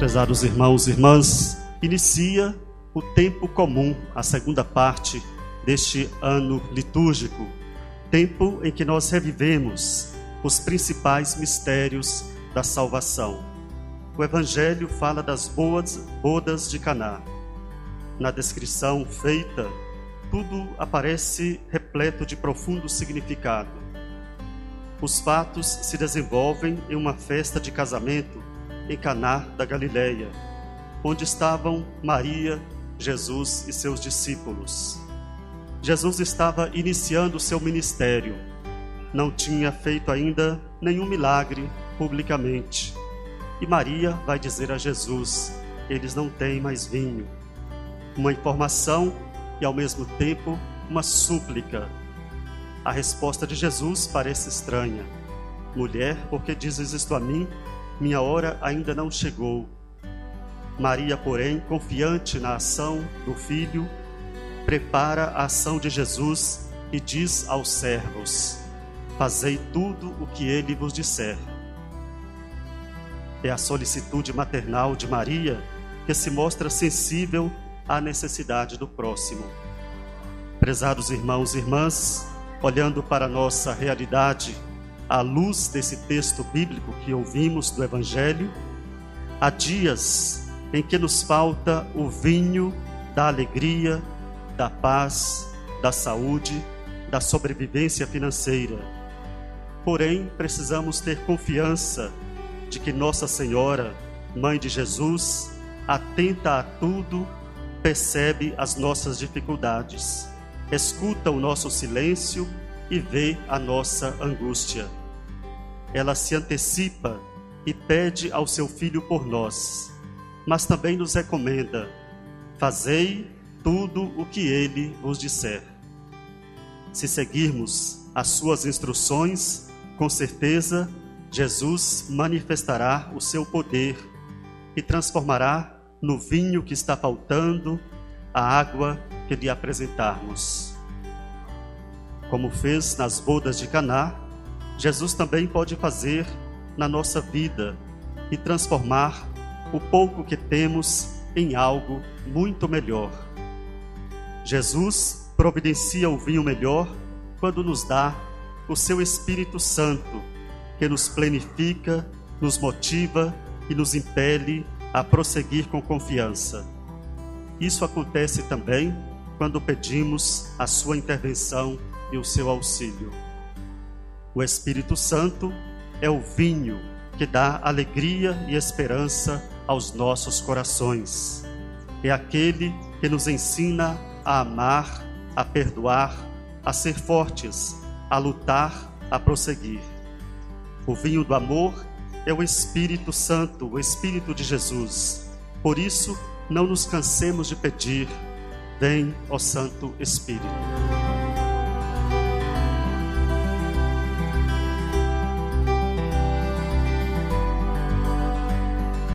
Prezados irmãos e irmãs, inicia o tempo comum, a segunda parte deste ano litúrgico, tempo em que nós revivemos os principais mistérios da salvação. O Evangelho fala das boas bodas de Caná. Na descrição feita, tudo aparece repleto de profundo significado. Os fatos se desenvolvem em uma festa de casamento em Caná da Galileia, onde estavam Maria, Jesus e seus discípulos. Jesus estava iniciando seu ministério. Não tinha feito ainda nenhum milagre publicamente. E Maria vai dizer a Jesus: eles não têm mais vinho. Uma informação e ao mesmo tempo uma súplica. A resposta de Jesus parece estranha. Mulher, por que dizes isto a mim? Minha hora ainda não chegou. Maria, porém, confiante na ação do Filho, prepara a ação de Jesus e diz aos servos: Fazei tudo o que ele vos disser. É a solicitude maternal de Maria que se mostra sensível à necessidade do próximo. Prezados irmãos e irmãs, olhando para a nossa realidade, à luz desse texto bíblico que ouvimos do Evangelho, há dias em que nos falta o vinho da alegria, da paz, da saúde, da sobrevivência financeira. Porém, precisamos ter confiança de que Nossa Senhora, Mãe de Jesus, atenta a tudo, percebe as nossas dificuldades, escuta o nosso silêncio e vê a nossa angústia ela se antecipa e pede ao seu filho por nós, mas também nos recomenda: fazei tudo o que ele vos disser. Se seguirmos as suas instruções, com certeza Jesus manifestará o seu poder e transformará no vinho que está faltando a água que lhe apresentarmos. Como fez nas bodas de Caná, Jesus também pode fazer na nossa vida e transformar o pouco que temos em algo muito melhor. Jesus providencia o vinho melhor quando nos dá o seu Espírito Santo, que nos plenifica, nos motiva e nos impele a prosseguir com confiança. Isso acontece também quando pedimos a sua intervenção e o seu auxílio. O Espírito Santo é o vinho que dá alegria e esperança aos nossos corações. É aquele que nos ensina a amar, a perdoar, a ser fortes, a lutar, a prosseguir. O vinho do amor é o Espírito Santo, o Espírito de Jesus. Por isso, não nos cansemos de pedir: Vem, ó Santo Espírito.